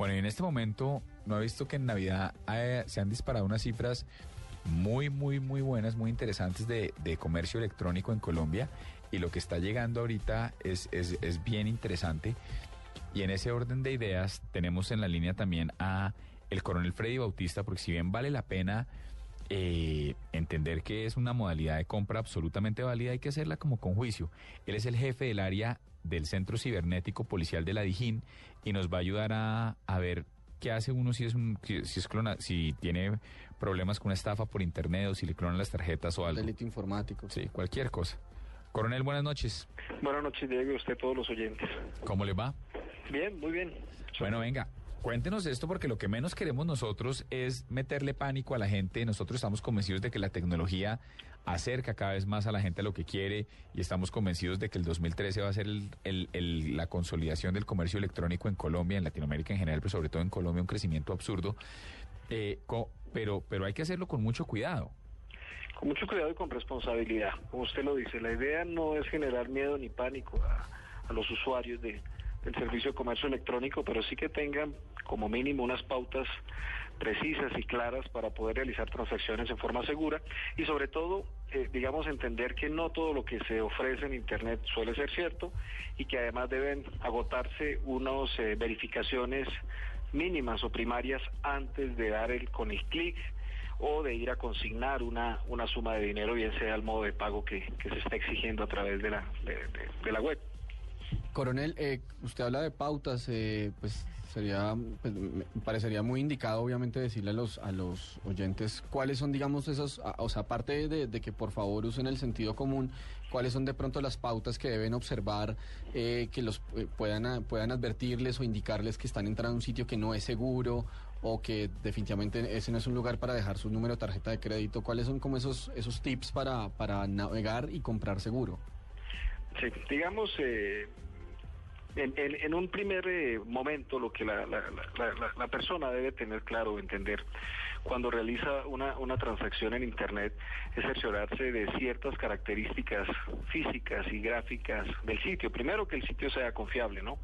Bueno, en este momento, ¿no ha visto que en Navidad eh, se han disparado unas cifras muy, muy, muy buenas, muy interesantes de, de comercio electrónico en Colombia? Y lo que está llegando ahorita es, es, es bien interesante. Y en ese orden de ideas tenemos en la línea también a el coronel Freddy Bautista, porque si bien vale la pena eh, entender que es una modalidad de compra absolutamente válida, hay que hacerla como con juicio. Él es el jefe del área del Centro Cibernético Policial de la Dijín y nos va a ayudar a, a ver qué hace uno si es un si es clona, si tiene problemas con una estafa por internet o si le clonan las tarjetas o algo. Delito informático. Sí, cualquier cosa. Coronel, buenas noches. Buenas noches, Diego, y usted, todos los oyentes. ¿Cómo le va? Bien, muy bien. Bueno, venga, Cuéntenos esto porque lo que menos queremos nosotros es meterle pánico a la gente. Nosotros estamos convencidos de que la tecnología acerca cada vez más a la gente a lo que quiere y estamos convencidos de que el 2013 va a ser el, la consolidación del comercio electrónico en Colombia, en Latinoamérica en general, pero sobre todo en Colombia un crecimiento absurdo. Eh, pero, pero hay que hacerlo con mucho cuidado. Con mucho cuidado y con responsabilidad. Como usted lo dice, la idea no es generar miedo ni pánico a los usuarios de, del servicio de comercio electrónico, pero sí que tengan como mínimo unas pautas precisas y claras para poder realizar transacciones en forma segura y sobre todo, eh, digamos, entender que no todo lo que se ofrece en Internet suele ser cierto y que además deben agotarse unas eh, verificaciones mínimas o primarias antes de dar el con el clic o de ir a consignar una, una suma de dinero, bien sea el modo de pago que, se está exigiendo a través de la, de la web. Coronel, eh, usted habla de pautas, eh, pues sería, pues, me parecería muy indicado, obviamente, decirle a los a los oyentes cuáles son, digamos, esos, o sea, aparte de, de, que por favor usen el sentido común, cuáles son de pronto las pautas que deben observar, eh, que los eh, puedan puedan advertirles o indicarles que están entrando a un sitio que no es seguro o que definitivamente ese no es un lugar para dejar su número de tarjeta de crédito. ¿Cuáles son como esos esos tips para para navegar y comprar seguro? Sí, digamos, eh, en, un primer eh, momento lo que la, la, la, la, persona debe tener claro, entender, cuando realiza una, una transacción en Internet, es cerciorarse de ciertas características físicas y gráficas del sitio. Primero, que el sitio sea confiable, ¿no?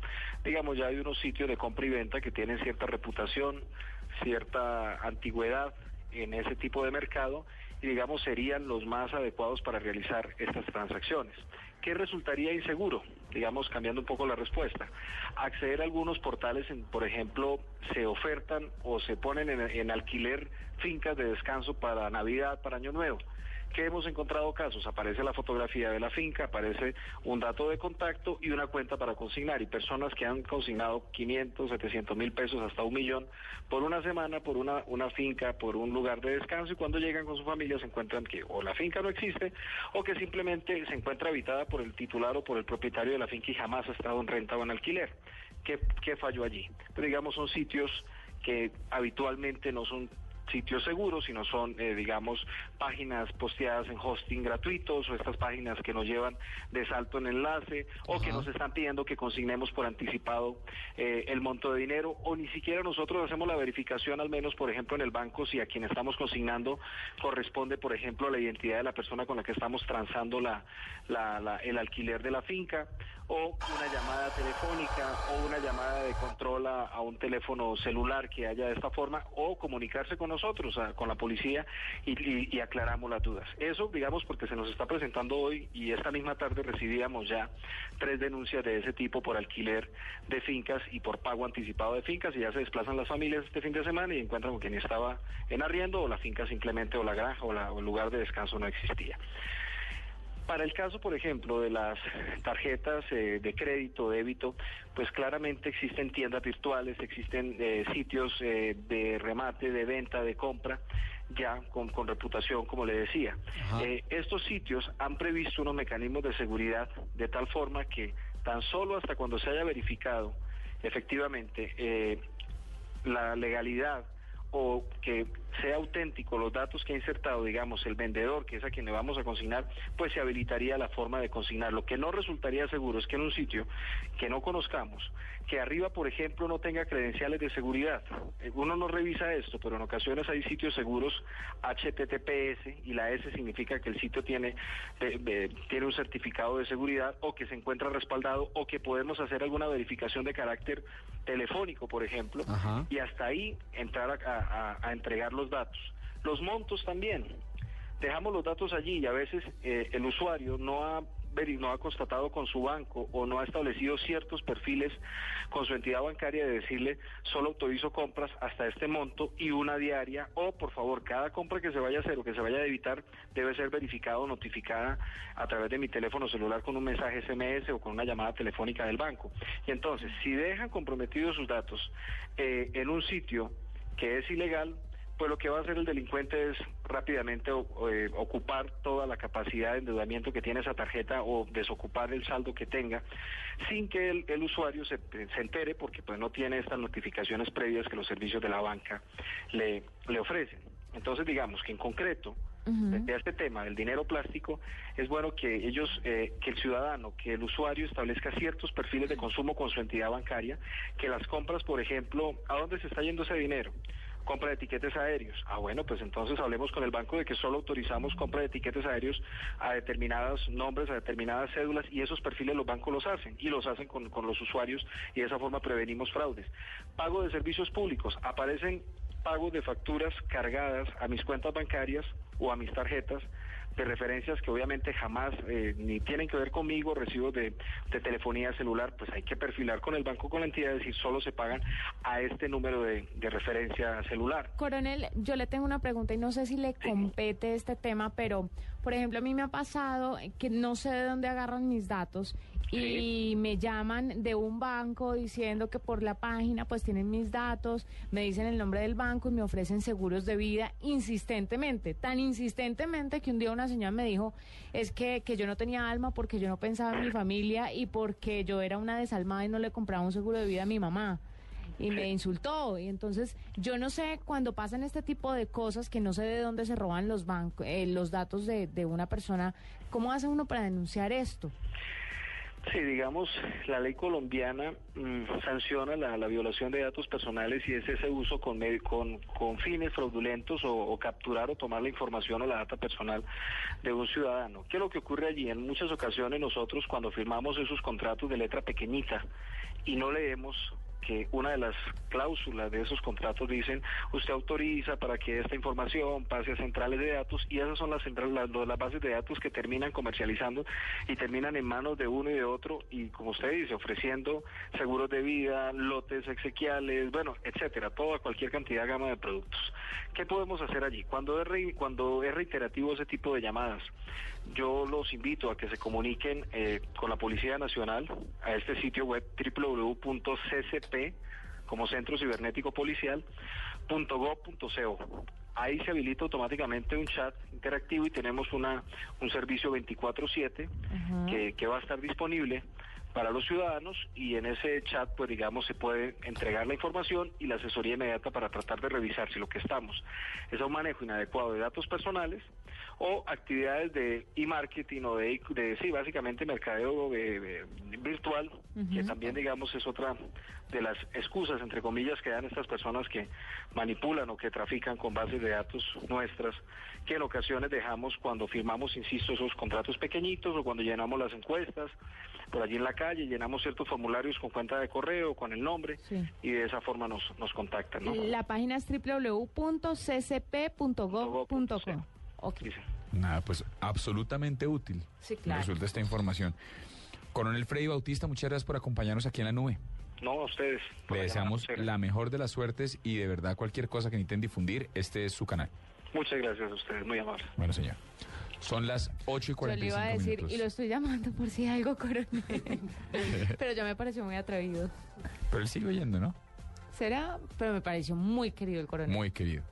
Digamos, ya hay unos sitios de compra y venta que tienen cierta reputación, cierta antigüedad en ese tipo de mercado digamos serían los más adecuados para realizar estas transacciones. ¿Qué resultaría inseguro? Digamos, cambiando un poco la respuesta. Acceder a algunos portales, en, por ejemplo, se ofertan o se ponen en, en, alquiler fincas de descanso para Navidad, para Año Nuevo. ¿Qué hemos encontrado casos? Aparece la fotografía de la finca, aparece un dato de contacto y una cuenta para consignar. Y personas que han consignado 500, 700 mil pesos, hasta un millón, por una semana, por una, una finca, por un lugar de descanso. Y cuando llegan con su familia se encuentran que o la finca no existe o que simplemente se encuentra habitada por el titular o por el propietario de la finca y jamás ha estado en renta o en alquiler. ¿Qué, qué falló allí? Pero digamos son sitios que habitualmente no son sitios seguros, sino son, eh, digamos, páginas posteadas en hosting gratuitos o estas páginas que nos llevan de salto en enlace o que nos están pidiendo que consignemos por anticipado eh, el monto de dinero o ni siquiera nosotros hacemos la verificación, al menos, por ejemplo, en el banco, si a quien estamos consignando corresponde, por ejemplo, la identidad de la persona con la que estamos transando la, la, la, el alquiler de la finca o una llamada telefónica o una llamada de control a, a un teléfono celular que haya de esta forma o comunicarse con nosotros, a, con la policía y, aclaramos las dudas. Eso, digamos, porque se nos está presentando hoy y esta misma tarde recibíamos ya tres denuncias de ese tipo por alquiler de fincas y por pago anticipado de fincas y ya se desplazan las familias este fin de semana y encuentran con quien estaba en arriendo o la finca simplemente o la granja o, la, o el lugar de descanso no existía. Para el caso, por ejemplo, de las tarjetas eh, de crédito, débito, pues claramente existen tiendas virtuales, existen eh, sitios eh, de remate, de venta, de compra, ya con, con reputación, como le decía. estos sitios han previsto unos mecanismos de seguridad de tal forma que tan solo hasta cuando se haya verificado efectivamente la legalidad o que sea auténtico los datos que ha insertado, digamos, el vendedor, que es a quien le vamos a consignar, pues se habilitaría la forma de consignar. Lo que no resultaría seguro es que en un sitio que no conozcamos, que arriba, por ejemplo, no tenga credenciales de seguridad. Eh, uno no revisa esto, pero en ocasiones hay sitios seguros HTTPS y la S significa que el sitio tiene, eh, tiene un certificado de seguridad o que se encuentra respaldado o que podemos hacer alguna verificación de carácter telefónico, por ejemplo, y hasta ahí entrar a, entregar los datos. Los montos también. Dejamos los datos allí y a veces eh, el usuario no ha no ha constatado con su banco o no ha establecido ciertos perfiles con su entidad bancaria de decirle solo autorizo compras hasta este monto y una diaria o por favor cada compra que se vaya a hacer o que se vaya a debitar debe ser verificada o notificada a través de mi teléfono celular con un mensaje SMS o con una llamada telefónica del banco. Y entonces, si dejan comprometidos sus datos eh, en un sitio que es ilegal, pues lo que va a hacer el delincuente es rápidamente eh, ocupar toda la capacidad de endeudamiento que tiene esa tarjeta o desocupar el saldo que tenga sin que el, usuario se, entere porque pues no tiene estas notificaciones previas que los servicios de la banca le, le ofrecen. Entonces digamos que en concreto de este tema del dinero plástico, es bueno que ellos, eh, que el ciudadano, que el usuario establezca ciertos perfiles de consumo con su entidad bancaria, que las compras, por ejemplo, ¿a dónde se está yendo ese dinero? Compra de etiquetes aéreos. Ah, bueno, pues entonces hablemos con el banco de que solo autorizamos compra de etiquetes aéreos a determinados nombres, a determinadas cédulas y esos perfiles los bancos los hacen y los hacen con, con los usuarios y de esa forma prevenimos fraudes. Pago de servicios públicos. Aparecen pagos de facturas cargadas a mis cuentas bancarias o a mis tarjetas de referencias que obviamente jamás eh, ni tienen que ver conmigo, recibos de, telefonía celular, pues hay que perfilar con el banco, con la entidad, decir, solo se pagan a este número de, referencia celular. Coronel, yo le tengo una pregunta y no sé si le compete este tema, pero por ejemplo a mí me ha pasado que no sé de dónde agarran mis datos y me llaman de un banco diciendo que por la página pues tienen mis datos, me dicen el nombre del banco y me ofrecen seguros de vida insistentemente, tan insistentemente que un día una señora me dijo es que, que yo no tenía alma porque yo no pensaba en mi familia y porque yo era una desalmada y no le compraba un seguro de vida a mi mamá y me insultó. Y entonces yo no sé cuando pasan este tipo de cosas que no sé de dónde se roban los bancos, eh, los datos de, de una persona, ¿cómo hace uno para denunciar esto? Sí, digamos, la ley colombiana mm, sanciona la, violación de datos personales y es ese uso con, con, con fines fraudulentos o, capturar o tomar la información o la data personal de un ciudadano. ¿Qué es lo que ocurre allí? En muchas ocasiones nosotros cuando firmamos esos contratos de letra pequeñita y no leemos que una de las cláusulas de esos contratos dicen usted autoriza para que esta información pase a centrales de datos y esas son las centrales las, bases de datos que terminan comercializando y terminan en manos de uno y de otro y como usted dice ofreciendo seguros de vida lotes exequiales bueno etcétera toda cualquier cantidad gama de productos. Qué podemos hacer allí cuando es cuando es reiterativo ese tipo de llamadas yo los invito a que se comuniquen eh, con la Policía Nacional a este sitio web www.ccp como Centro Cibernético Policial Ahí se habilita automáticamente un chat interactivo y tenemos una un servicio 24/7 que, que va a estar disponible para los ciudadanos y en ese chat, pues digamos, se puede entregar la información y la asesoría inmediata para tratar de revisar si lo que estamos es un manejo inadecuado de datos personales o actividades de e-marketing o de, de, sí, básicamente mercadeo virtual, que también, digamos, es otra de las excusas, entre comillas, que dan estas personas que manipulan o que trafican con bases de datos nuestras, que en ocasiones dejamos cuando firmamos, insisto, esos contratos pequeñitos o cuando llenamos las encuestas por allí en la calle, llenamos ciertos formularios con cuenta de correo, con el nombre, y de esa forma nos, nos contactan. ¿no? La página es www.ccp.gov.com. Nada, pues absolutamente útil. Sí, claro. Resulta esta información. Coronel Freddy Bautista, muchas gracias por acompañarnos aquí en la nube. No, a ustedes. Le deseamos la mejor de las suertes y de verdad cualquier cosa que necesiten difundir, este es su canal. Muchas gracias a ustedes, muy amable. Bueno, señor. Son las 8 y 45 Yo le iba a decir, y lo estoy llamando por si hay algo, coronel. Pero ya me pareció muy atrevido. Pero él sigue oyendo, ¿no? Será, pero me pareció muy querido el coronel. Muy querido.